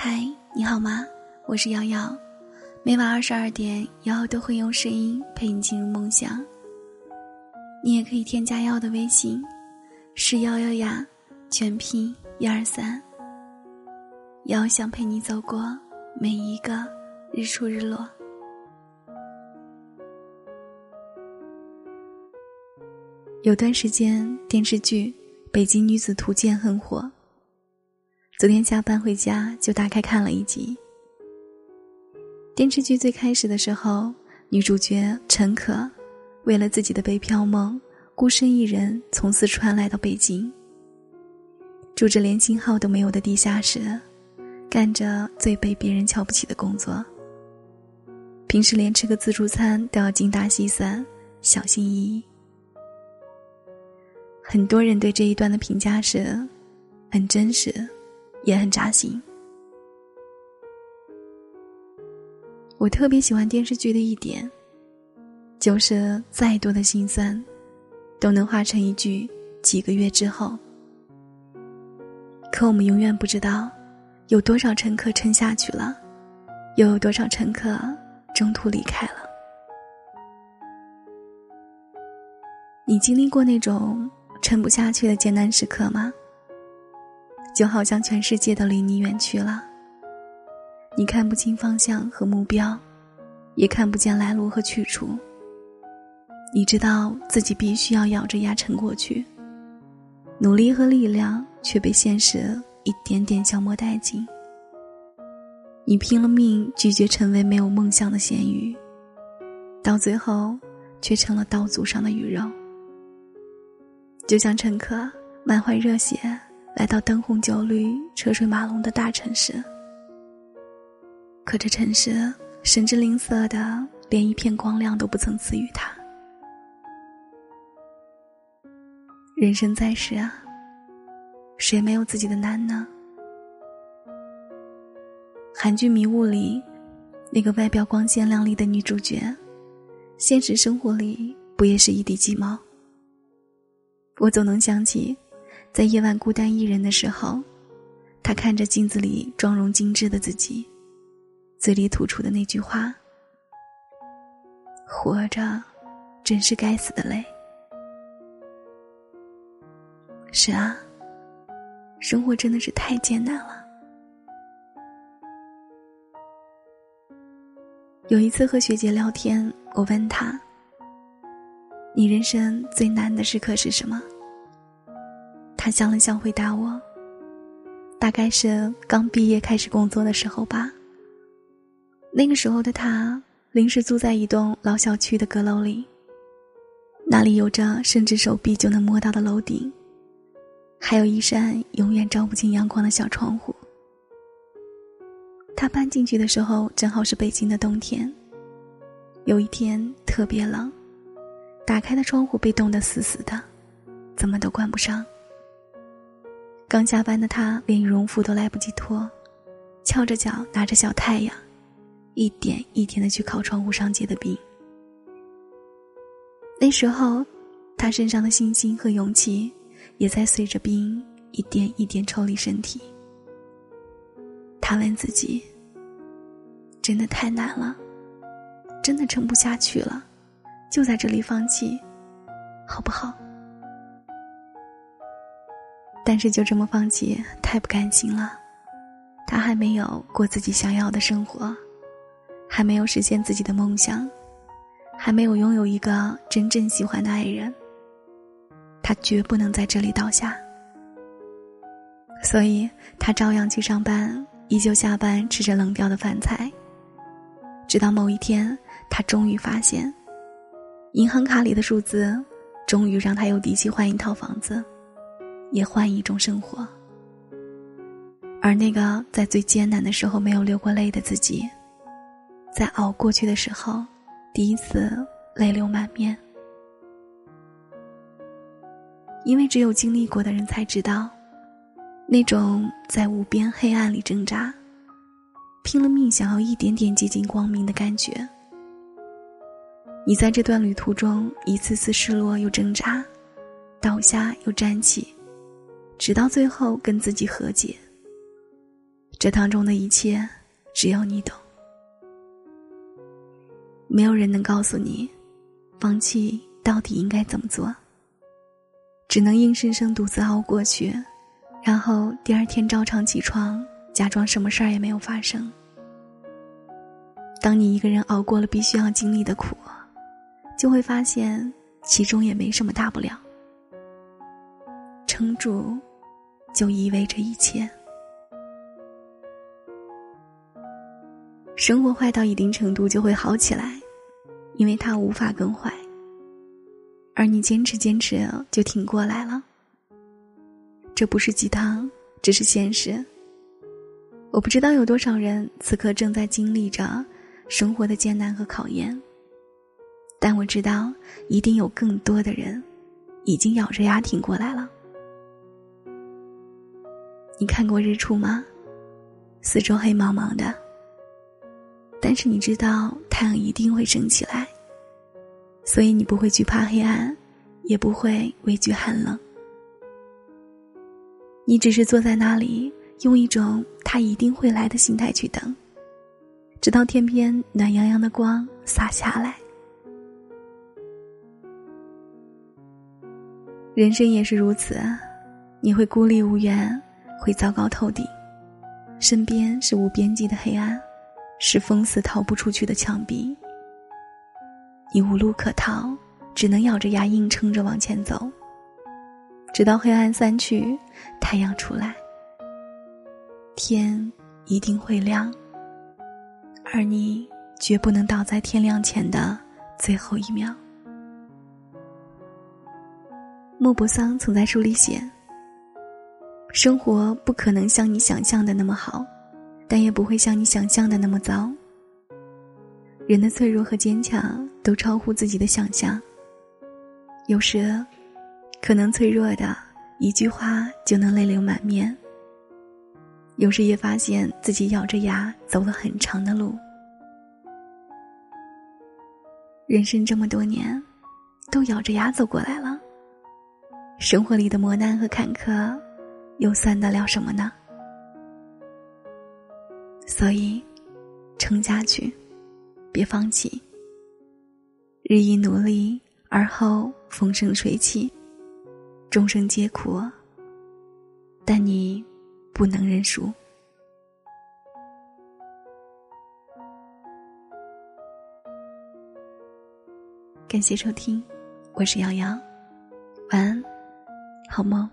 嗨，你好吗？我是瑶瑶，每晚二十二点，瑶瑶都会用声音陪你进入梦乡。你也可以添加瑶瑶的微信，是瑶瑶呀，全拼一二三。瑶想陪你走过每一个日出日落。有段时间，电视剧《北京女子图鉴》很火。昨天下班回家就打开看了一集。电视剧最开始的时候，女主角陈可为了自己的北漂梦，孤身一人从四川来到北京，住着连信号都没有的地下室，干着最被别人瞧不起的工作。平时连吃个自助餐都要精打细算，小心翼翼。很多人对这一段的评价是，很真实，也很扎心。我特别喜欢电视剧的一点，就是再多的心酸，都能化成一句“几个月之后”。可我们永远不知道，有多少乘客撑下去了，又有多少乘客中途离开了。你经历过那种？撑不下去的艰难时刻吗？就好像全世界都离你远去了，你看不清方向和目标，也看不见来路和去处。你知道自己必须要咬着牙撑过去，努力和力量却被现实一点点消磨殆尽。你拼了命拒绝成为没有梦想的咸鱼，到最后却成了刀俎上的鱼肉。就像乘客满怀热血来到灯红酒绿、车水马龙的大城市，可这城市神之吝啬的，连一片光亮都不曾赐予他。人生在世啊，谁没有自己的难呢？韩剧《迷雾》里，那个外表光鲜亮丽的女主角，现实生活里不也是一地鸡毛？我总能想起，在夜晚孤单一人的时候，他看着镜子里妆容精致的自己，嘴里吐出的那句话：“活着，真是该死的累。”是啊，生活真的是太艰难了。有一次和学姐聊天，我问她。你人生最难的时刻是什么？他想了想，回答我：“大概是刚毕业开始工作的时候吧。那个时候的他，临时租在一栋老小区的阁楼里，那里有着伸直手臂就能摸到的楼顶，还有一扇永远照不进阳光的小窗户。他搬进去的时候，正好是北京的冬天，有一天特别冷。”打开的窗户被冻得死死的，怎么都关不上。刚下班的他连羽绒服都来不及脱，翘着脚拿着小太阳，一点一点的去烤窗户上结的冰。那时候，他身上的信心和勇气，也在随着冰一点一点抽离身体。他问自己：“真的太难了，真的撑不下去了。”就在这里放弃，好不好？但是就这么放弃，太不甘心了。他还没有过自己想要的生活，还没有实现自己的梦想，还没有拥有一个真正喜欢的爱人。他绝不能在这里倒下。所以他照样去上班，依旧下班吃着冷掉的饭菜。直到某一天，他终于发现。银行卡里的数字，终于让他有底气换一套房子，也换一种生活。而那个在最艰难的时候没有流过泪的自己，在熬过去的时候，第一次泪流满面。因为只有经历过的人才知道，那种在无边黑暗里挣扎，拼了命想要一点点接近光明的感觉。你在这段旅途中一次次失落又挣扎，倒下又站起，直到最后跟自己和解。这当中的一切，只有你懂。没有人能告诉你，放弃到底应该怎么做。只能硬生生独自熬过去，然后第二天照常起床，假装什么事儿也没有发生。当你一个人熬过了必须要经历的苦，就会发现其中也没什么大不了。撑住，就意味着一切。生活坏到一定程度就会好起来，因为它无法更坏。而你坚持坚持就挺过来了。这不是鸡汤，只是现实。我不知道有多少人此刻正在经历着生活的艰难和考验，但我知道一定有更多的人已经咬着牙挺过来了。你看过日出吗？四周黑茫茫的，但是你知道太阳一定会升起来。所以你不会惧怕黑暗，也不会畏惧寒冷。你只是坐在那里，用一种他一定会来的心态去等，直到天边暖洋洋的光洒下来。人生也是如此，你会孤立无援，会糟糕透顶，身边是无边际的黑暗，是封死逃不出去的墙壁。你无路可逃，只能咬着牙硬撑着往前走，直到黑暗散去，太阳出来，天一定会亮。而你绝不能倒在天亮前的最后一秒。莫泊桑曾在书里写：“生活不可能像你想象的那么好，但也不会像你想象的那么糟。人的脆弱和坚强。”都超乎自己的想象。有时，可能脆弱的一句话就能泪流满面。有时也发现自己咬着牙走了很长的路。人生这么多年，都咬着牙走过来了。生活里的磨难和坎坷，又算得了什么呢？所以，撑下去，别放弃。日益努力，而后风生水起。众生皆苦，但你不能认输。感谢收听，我是瑶瑶，晚安，好梦。